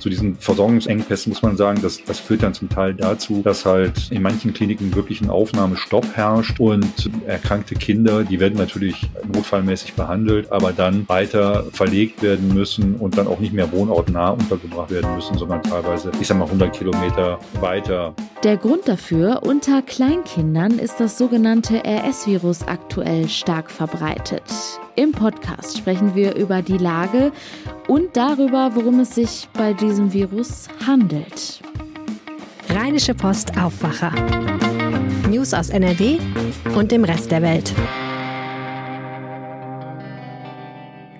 zu diesen Versorgungsengpässen muss man sagen, dass das führt dann zum Teil dazu, dass halt in manchen Kliniken wirklich ein Aufnahmestopp herrscht und erkrankte Kinder, die werden natürlich notfallmäßig behandelt, aber dann weiter verlegt werden müssen und dann auch nicht mehr wohnortnah untergebracht werden müssen, sondern teilweise, ich sag mal, 100 Kilometer weiter. Der Grund dafür, unter Kleinkindern ist das sogenannte RS-Virus aktuell stark verbreitet. Im Podcast sprechen wir über die Lage und darüber, worum es sich bei diesem Virus handelt. Rheinische Post Aufwacher. News aus NRW und dem Rest der Welt.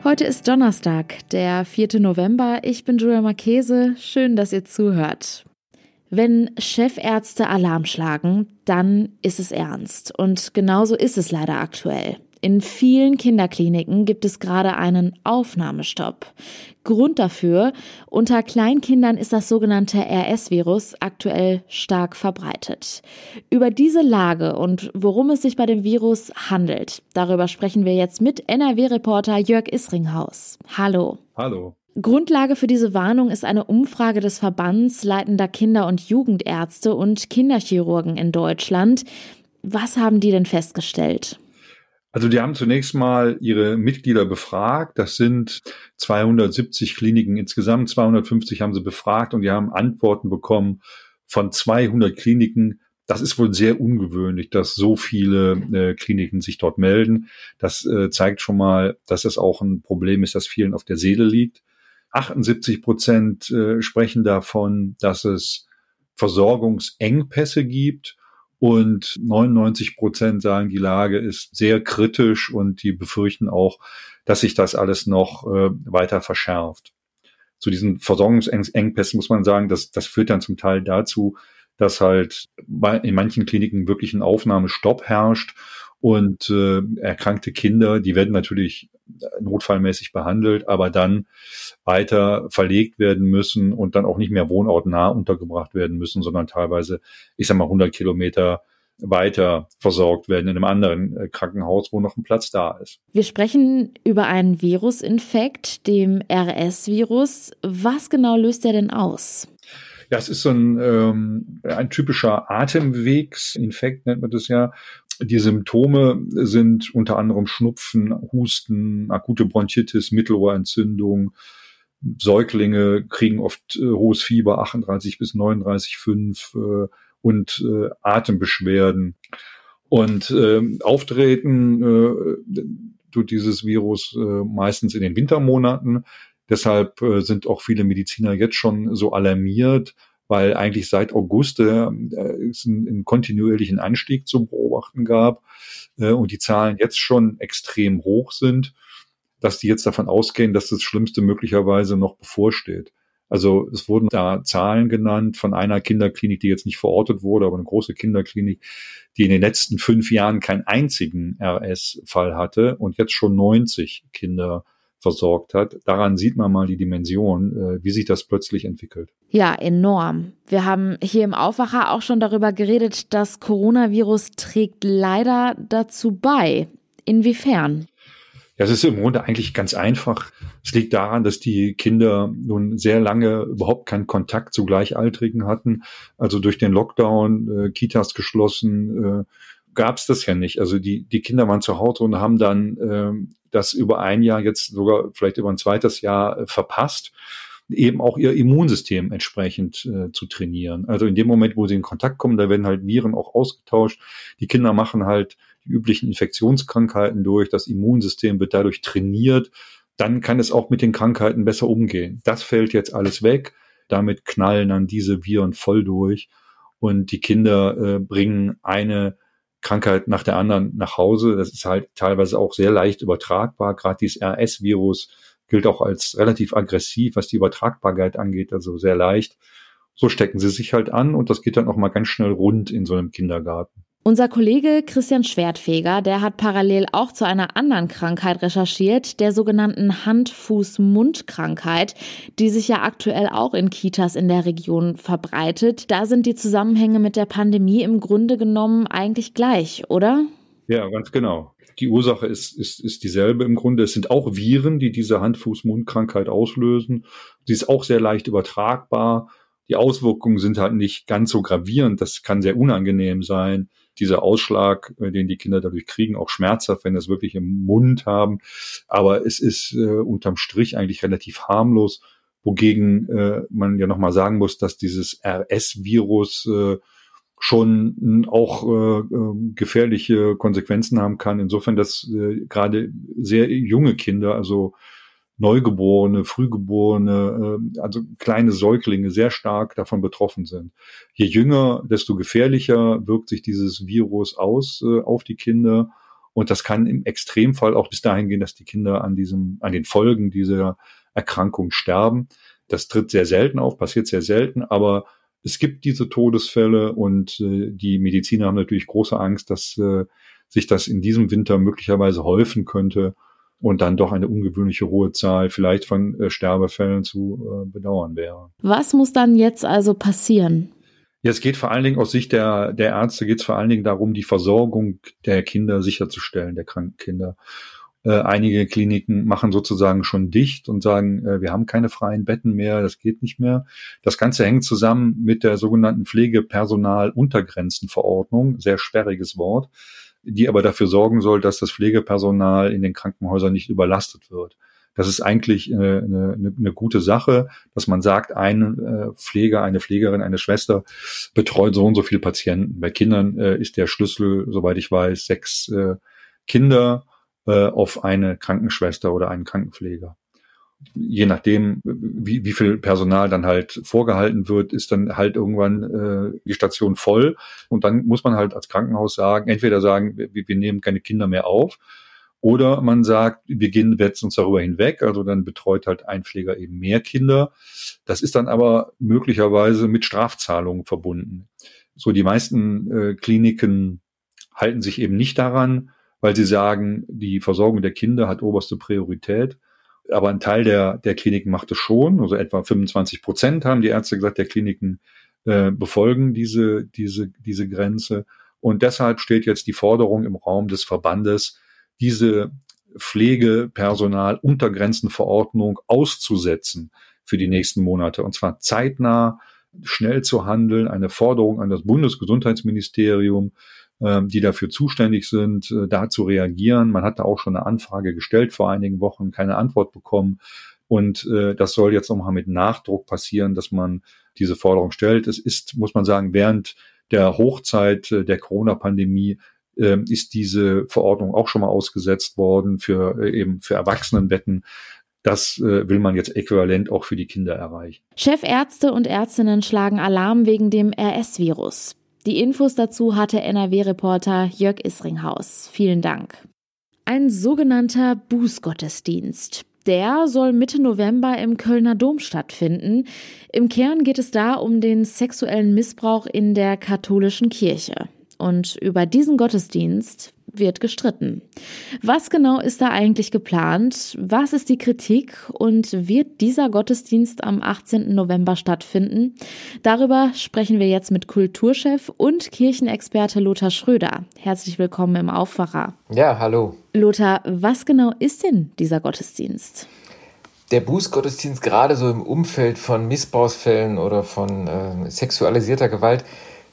Heute ist Donnerstag, der 4. November. Ich bin Julia Marchese. Schön, dass ihr zuhört. Wenn Chefärzte Alarm schlagen, dann ist es ernst. Und genauso ist es leider aktuell. In vielen Kinderkliniken gibt es gerade einen Aufnahmestopp. Grund dafür, unter Kleinkindern ist das sogenannte RS-Virus aktuell stark verbreitet. Über diese Lage und worum es sich bei dem Virus handelt, darüber sprechen wir jetzt mit NRW-Reporter Jörg Isringhaus. Hallo. Hallo. Grundlage für diese Warnung ist eine Umfrage des Verbands leitender Kinder- und Jugendärzte und Kinderchirurgen in Deutschland. Was haben die denn festgestellt? Also die haben zunächst mal ihre Mitglieder befragt. Das sind 270 Kliniken insgesamt. 250 haben sie befragt und die haben Antworten bekommen von 200 Kliniken. Das ist wohl sehr ungewöhnlich, dass so viele äh, Kliniken sich dort melden. Das äh, zeigt schon mal, dass es auch ein Problem ist, das vielen auf der Seele liegt. 78 Prozent äh, sprechen davon, dass es Versorgungsengpässe gibt und 99 Prozent sagen, die Lage ist sehr kritisch und die befürchten auch, dass sich das alles noch äh, weiter verschärft. Zu diesen Versorgungsengpässen muss man sagen, dass das führt dann zum Teil dazu, dass halt in manchen Kliniken wirklich ein Aufnahmestopp herrscht und äh, erkrankte Kinder, die werden natürlich notfallmäßig behandelt, aber dann weiter verlegt werden müssen und dann auch nicht mehr wohnortnah untergebracht werden müssen, sondern teilweise, ich sag mal, 100 Kilometer weiter versorgt werden in einem anderen äh, Krankenhaus, wo noch ein Platz da ist. Wir sprechen über einen Virusinfekt, dem RS-Virus. Was genau löst er denn aus? Ja, es ist so ein, ähm, ein typischer Atemwegsinfekt, nennt man das ja. Die Symptome sind unter anderem Schnupfen, Husten, akute Bronchitis, Mittelohrentzündung. Säuglinge kriegen oft äh, hohes Fieber, 38 bis 39,5 äh, und äh, Atembeschwerden. Und äh, auftreten äh, tut dieses Virus äh, meistens in den Wintermonaten. Deshalb äh, sind auch viele Mediziner jetzt schon so alarmiert, weil eigentlich seit August äh, es einen, einen kontinuierlichen Anstieg zu beobachten gab äh, und die Zahlen jetzt schon extrem hoch sind, dass die jetzt davon ausgehen, dass das Schlimmste möglicherweise noch bevorsteht. Also es wurden da Zahlen genannt von einer Kinderklinik, die jetzt nicht verortet wurde, aber eine große Kinderklinik, die in den letzten fünf Jahren keinen einzigen RS-Fall hatte und jetzt schon 90 Kinder versorgt hat. Daran sieht man mal die Dimension, äh, wie sich das plötzlich entwickelt. Ja, enorm. Wir haben hier im Aufwacher auch schon darüber geredet, das Coronavirus trägt leider dazu bei. Inwiefern? Ja, es ist im Grunde eigentlich ganz einfach. Es liegt daran, dass die Kinder nun sehr lange überhaupt keinen Kontakt zu Gleichaltrigen hatten. Also durch den Lockdown, äh, Kitas geschlossen, äh, gab es das ja nicht. Also die, die Kinder waren zu Hause und haben dann äh, das über ein Jahr, jetzt sogar vielleicht über ein zweites Jahr äh, verpasst, eben auch ihr Immunsystem entsprechend äh, zu trainieren. Also in dem Moment, wo sie in Kontakt kommen, da werden halt Viren auch ausgetauscht. Die Kinder machen halt die üblichen Infektionskrankheiten durch, das Immunsystem wird dadurch trainiert. Dann kann es auch mit den Krankheiten besser umgehen. Das fällt jetzt alles weg. Damit knallen dann diese Viren voll durch. Und die Kinder äh, bringen eine Krankheit nach der anderen nach Hause. Das ist halt teilweise auch sehr leicht übertragbar. Gerade dieses RS-Virus gilt auch als relativ aggressiv, was die Übertragbarkeit angeht, also sehr leicht, so stecken sie sich halt an und das geht dann auch mal ganz schnell rund in so einem Kindergarten. Unser Kollege Christian Schwertfeger, der hat parallel auch zu einer anderen Krankheit recherchiert, der sogenannten Hand-Fuß-Mund-Krankheit, die sich ja aktuell auch in Kitas in der Region verbreitet. Da sind die Zusammenhänge mit der Pandemie im Grunde genommen eigentlich gleich, oder? Ja, ganz genau. Die Ursache ist, ist, ist dieselbe im Grunde. Es sind auch Viren, die diese Hand-Fuß-Mund-Krankheit auslösen. Sie ist auch sehr leicht übertragbar. Die Auswirkungen sind halt nicht ganz so gravierend. Das kann sehr unangenehm sein dieser Ausschlag, äh, den die Kinder dadurch kriegen, auch schmerzhaft, wenn es wirklich im Mund haben. Aber es ist äh, unterm Strich eigentlich relativ harmlos, wogegen äh, man ja nochmal sagen muss, dass dieses RS-Virus äh, schon auch äh, äh, gefährliche Konsequenzen haben kann. Insofern, dass äh, gerade sehr junge Kinder, also Neugeborene, Frühgeborene, äh, also kleine Säuglinge sehr stark davon betroffen sind. Je jünger, desto gefährlicher wirkt sich dieses Virus aus äh, auf die Kinder. Und das kann im Extremfall auch bis dahin gehen, dass die Kinder an diesem, an den Folgen dieser Erkrankung sterben. Das tritt sehr selten auf, passiert sehr selten, aber es gibt diese Todesfälle und äh, die Mediziner haben natürlich große Angst, dass äh, sich das in diesem Winter möglicherweise häufen könnte und dann doch eine ungewöhnliche hohe Zahl vielleicht von äh, Sterbefällen zu äh, bedauern wäre. Was muss dann jetzt also passieren? Ja, es geht vor allen Dingen aus Sicht der, der Ärzte geht es vor allen Dingen darum, die Versorgung der Kinder sicherzustellen, der kranken Kinder. Äh, einige Kliniken machen sozusagen schon dicht und sagen, äh, wir haben keine freien Betten mehr, das geht nicht mehr. Das Ganze hängt zusammen mit der sogenannten Pflegepersonaluntergrenzenverordnung, sehr sperriges Wort die aber dafür sorgen soll, dass das Pflegepersonal in den Krankenhäusern nicht überlastet wird. Das ist eigentlich eine, eine, eine gute Sache, dass man sagt, ein äh, Pfleger, eine Pflegerin, eine Schwester betreut so und so viele Patienten. Bei Kindern äh, ist der Schlüssel, soweit ich weiß, sechs äh, Kinder äh, auf eine Krankenschwester oder einen Krankenpfleger je nachdem, wie, wie viel Personal dann halt vorgehalten wird, ist dann halt irgendwann äh, die Station voll. Und dann muss man halt als Krankenhaus sagen, entweder sagen, wir, wir nehmen keine Kinder mehr auf, oder man sagt, wir gehen jetzt uns darüber hinweg, also dann betreut halt ein Pfleger eben mehr Kinder. Das ist dann aber möglicherweise mit Strafzahlungen verbunden. So die meisten äh, Kliniken halten sich eben nicht daran, weil sie sagen, die Versorgung der Kinder hat oberste Priorität aber ein Teil der, der Kliniken macht es schon, also etwa 25 Prozent haben die Ärzte gesagt, der Kliniken äh, befolgen diese, diese, diese Grenze. Und deshalb steht jetzt die Forderung im Raum des Verbandes, diese Pflegepersonal-Untergrenzenverordnung auszusetzen für die nächsten Monate. Und zwar zeitnah, schnell zu handeln, eine Forderung an das Bundesgesundheitsministerium, die dafür zuständig sind, äh, da zu reagieren. Man hat da auch schon eine Anfrage gestellt vor einigen Wochen, keine Antwort bekommen. Und äh, das soll jetzt nochmal mit Nachdruck passieren, dass man diese Forderung stellt. Es ist, muss man sagen, während der Hochzeit äh, der Corona-Pandemie äh, ist diese Verordnung auch schon mal ausgesetzt worden für äh, eben für Erwachsenenbetten. Das will man jetzt äquivalent auch für die Kinder erreichen. Chefärzte und Ärztinnen schlagen Alarm wegen dem RS-Virus. Die Infos dazu hatte NRW-Reporter Jörg Isringhaus. Vielen Dank. Ein sogenannter Bußgottesdienst. Der soll Mitte November im Kölner Dom stattfinden. Im Kern geht es da um den sexuellen Missbrauch in der katholischen Kirche. Und über diesen Gottesdienst wird gestritten. Was genau ist da eigentlich geplant? Was ist die Kritik? Und wird dieser Gottesdienst am 18. November stattfinden? Darüber sprechen wir jetzt mit Kulturchef und Kirchenexperte Lothar Schröder. Herzlich willkommen im Aufwacher. Ja, hallo. Lothar, was genau ist denn dieser Gottesdienst? Der Bußgottesdienst gerade so im Umfeld von Missbrauchsfällen oder von äh, sexualisierter Gewalt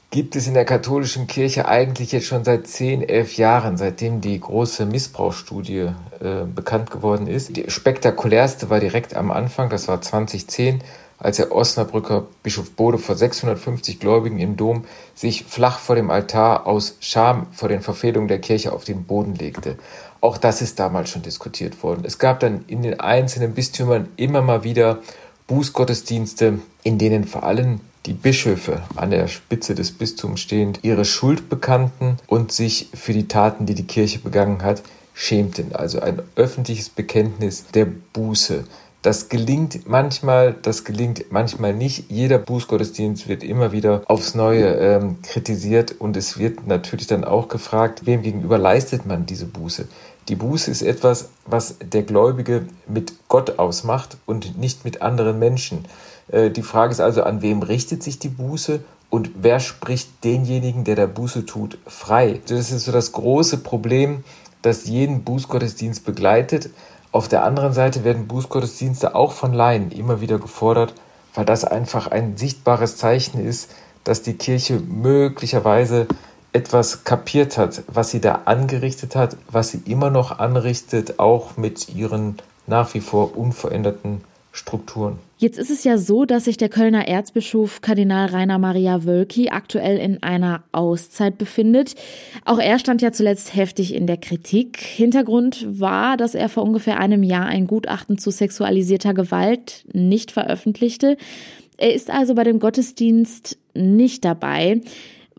gibt es in der katholischen Kirche eigentlich jetzt schon seit zehn, elf Jahren, seitdem die große Missbrauchsstudie äh, bekannt geworden ist. Die spektakulärste war direkt am Anfang, das war 2010, als der Osnabrücker Bischof Bode vor 650 Gläubigen im Dom sich flach vor dem Altar aus Scham vor den Verfehlungen der Kirche auf den Boden legte. Auch das ist damals schon diskutiert worden. Es gab dann in den einzelnen Bistümern immer mal wieder Bußgottesdienste, in denen vor allem die Bischöfe an der Spitze des Bistums stehend ihre Schuld bekannten und sich für die Taten, die die Kirche begangen hat, schämten. Also ein öffentliches Bekenntnis der Buße. Das gelingt manchmal, das gelingt manchmal nicht. Jeder Bußgottesdienst wird immer wieder aufs Neue ähm, kritisiert und es wird natürlich dann auch gefragt, wem gegenüber leistet man diese Buße. Die Buße ist etwas, was der Gläubige mit Gott ausmacht und nicht mit anderen Menschen. Äh, die Frage ist also, an wem richtet sich die Buße und wer spricht denjenigen, der der Buße tut, frei? Das ist so das große Problem, das jeden Bußgottesdienst begleitet. Auf der anderen Seite werden Bußgottesdienste auch von Laien immer wieder gefordert, weil das einfach ein sichtbares Zeichen ist, dass die Kirche möglicherweise etwas kapiert hat, was sie da angerichtet hat, was sie immer noch anrichtet, auch mit ihren nach wie vor unveränderten Strukturen. Jetzt ist es ja so, dass sich der Kölner Erzbischof Kardinal Rainer Maria Wölki aktuell in einer Auszeit befindet. Auch er stand ja zuletzt heftig in der Kritik. Hintergrund war, dass er vor ungefähr einem Jahr ein Gutachten zu sexualisierter Gewalt nicht veröffentlichte. Er ist also bei dem Gottesdienst nicht dabei.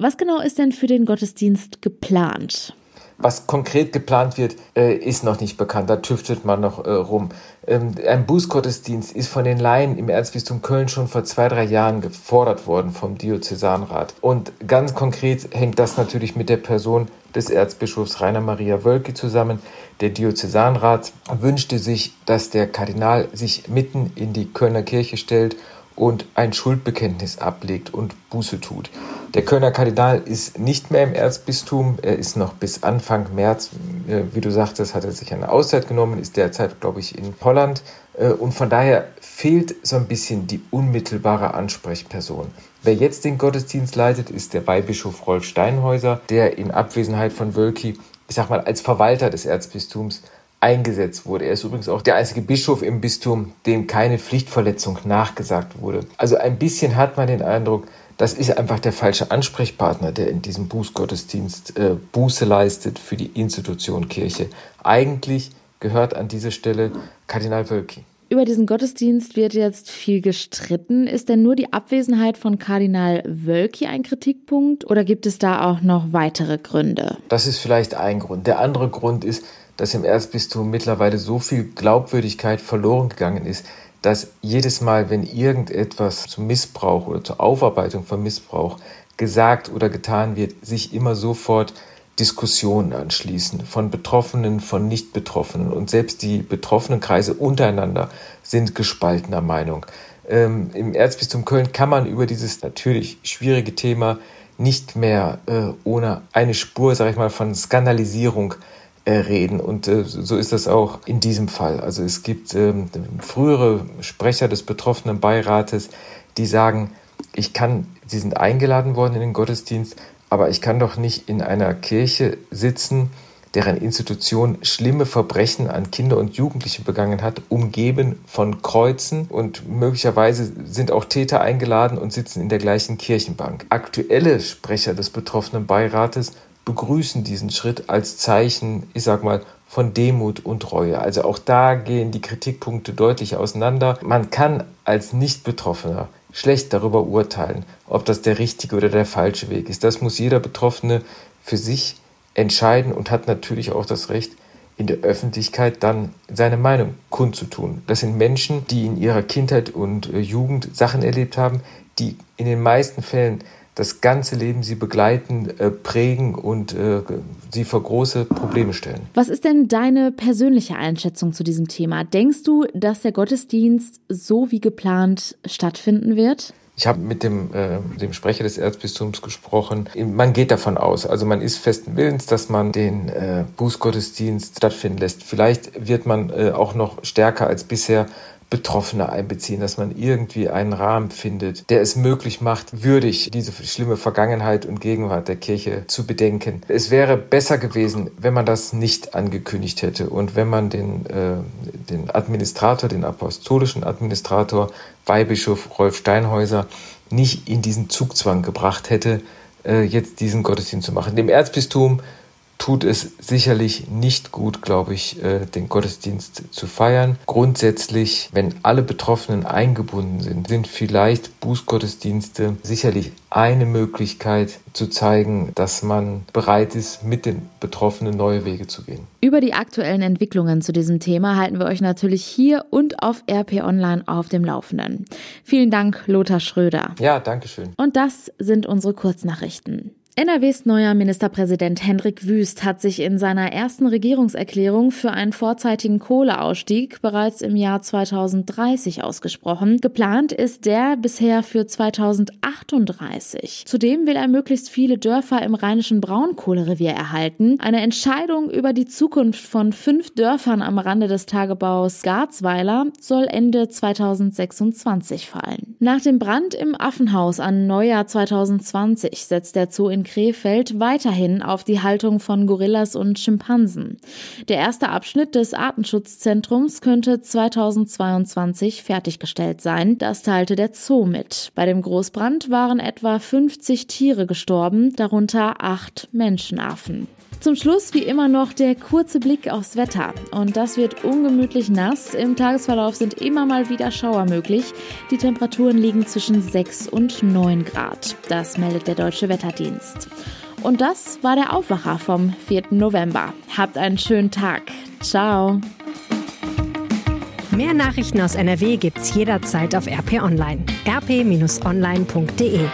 Was genau ist denn für den Gottesdienst geplant? Was konkret geplant wird, äh, ist noch nicht bekannt. Da tüftelt man noch äh, rum. Ähm, ein Bußgottesdienst ist von den Laien im Erzbistum Köln schon vor zwei, drei Jahren gefordert worden vom Diözesanrat. Und ganz konkret hängt das natürlich mit der Person des Erzbischofs Rainer Maria Wölki zusammen. Der Diözesanrat wünschte sich, dass der Kardinal sich mitten in die Kölner Kirche stellt und ein Schuldbekenntnis ablegt und Buße tut. Der Kölner Kardinal ist nicht mehr im Erzbistum. Er ist noch bis Anfang März, äh, wie du sagtest, hat er sich eine Auszeit genommen, ist derzeit, glaube ich, in Holland. Äh, und von daher fehlt so ein bisschen die unmittelbare Ansprechperson. Wer jetzt den Gottesdienst leitet, ist der Weihbischof Rolf Steinhäuser, der in Abwesenheit von Wölki, ich sag mal, als Verwalter des Erzbistums eingesetzt wurde. Er ist übrigens auch der einzige Bischof im Bistum, dem keine Pflichtverletzung nachgesagt wurde. Also ein bisschen hat man den Eindruck, das ist einfach der falsche Ansprechpartner, der in diesem Bußgottesdienst äh, Buße leistet für die Institution Kirche. Eigentlich gehört an diese Stelle Kardinal Wölki. Über diesen Gottesdienst wird jetzt viel gestritten. Ist denn nur die Abwesenheit von Kardinal Wölki ein Kritikpunkt oder gibt es da auch noch weitere Gründe? Das ist vielleicht ein Grund. Der andere Grund ist, dass im Erzbistum mittlerweile so viel Glaubwürdigkeit verloren gegangen ist, dass jedes Mal, wenn irgendetwas zum Missbrauch oder zur Aufarbeitung von Missbrauch gesagt oder getan wird, sich immer sofort Diskussionen anschließen von Betroffenen, von Nicht-Betroffenen. Und selbst die betroffenen Kreise untereinander sind gespaltener Meinung. Ähm, Im Erzbistum Köln kann man über dieses natürlich schwierige Thema nicht mehr äh, ohne eine Spur, sag ich mal, von Skandalisierung reden. Und äh, so ist das auch in diesem Fall. Also es gibt ähm, frühere Sprecher des betroffenen Beirates, die sagen, ich kann, sie sind eingeladen worden in den Gottesdienst, aber ich kann doch nicht in einer Kirche sitzen, deren Institution schlimme Verbrechen an Kinder und Jugendliche begangen hat, umgeben von Kreuzen und möglicherweise sind auch Täter eingeladen und sitzen in der gleichen Kirchenbank. Aktuelle Sprecher des betroffenen Beirates begrüßen diesen Schritt als Zeichen, ich sag mal, von Demut und Reue. Also auch da gehen die Kritikpunkte deutlich auseinander. Man kann als Nicht-Betroffener schlecht darüber urteilen, ob das der richtige oder der falsche Weg ist. Das muss jeder Betroffene für sich entscheiden und hat natürlich auch das Recht, in der Öffentlichkeit dann seine Meinung kundzutun. Das sind Menschen, die in ihrer Kindheit und äh, Jugend Sachen erlebt haben, die in den meisten Fällen das ganze Leben sie begleiten, äh, prägen und äh, sie vor große Probleme stellen. Was ist denn deine persönliche Einschätzung zu diesem Thema? Denkst du, dass der Gottesdienst so wie geplant stattfinden wird? Ich habe mit dem, äh, dem Sprecher des Erzbistums gesprochen. Man geht davon aus, also man ist festen Willens, dass man den äh, Bußgottesdienst stattfinden lässt. Vielleicht wird man äh, auch noch stärker als bisher Betroffene einbeziehen, dass man irgendwie einen Rahmen findet, der es möglich macht, würdig diese schlimme Vergangenheit und Gegenwart der Kirche zu bedenken. Es wäre besser gewesen, wenn man das nicht angekündigt hätte und wenn man den, äh, den Administrator, den apostolischen Administrator Weihbischof Rolf Steinhäuser nicht in diesen Zugzwang gebracht hätte, äh, jetzt diesen Gottesdienst zu machen. Dem Erzbistum tut es sicherlich nicht gut, glaube ich, äh, den Gottesdienst zu feiern. Grundsätzlich, wenn alle Betroffenen eingebunden sind, sind vielleicht Bußgottesdienste sicherlich eine Möglichkeit zu zeigen, dass man bereit ist, mit den Betroffenen neue Wege zu gehen. Über die aktuellen Entwicklungen zu diesem Thema halten wir euch natürlich hier und auf RP Online auf dem Laufenden. Vielen Dank, Lothar Schröder. Ja, danke schön. Und das sind unsere Kurznachrichten. NRWs neuer Ministerpräsident Hendrik Wüst hat sich in seiner ersten Regierungserklärung für einen vorzeitigen Kohleausstieg bereits im Jahr 2030 ausgesprochen. Geplant ist der bisher für 2038. Zudem will er möglichst viele Dörfer im rheinischen Braunkohlerevier erhalten. Eine Entscheidung über die Zukunft von fünf Dörfern am Rande des Tagebaus Garzweiler soll Ende 2026 fallen. Nach dem Brand im Affenhaus an Neujahr 2020 setzt der Zoo in Krefeld weiterhin auf die Haltung von Gorillas und Schimpansen. Der erste Abschnitt des Artenschutzzentrums könnte 2022 fertiggestellt sein. Das teilte der Zoo mit. Bei dem Großbrand waren etwa 50 Tiere gestorben, darunter acht Menschenaffen. Zum Schluss wie immer noch der kurze Blick aufs Wetter. Und das wird ungemütlich nass. Im Tagesverlauf sind immer mal wieder Schauer möglich. Die Temperaturen liegen zwischen 6 und 9 Grad. Das meldet der Deutsche Wetterdienst. Und das war der Aufwacher vom 4. November. Habt einen schönen Tag. Ciao. Mehr Nachrichten aus NRW gibt's jederzeit auf RP Online. rp-online.de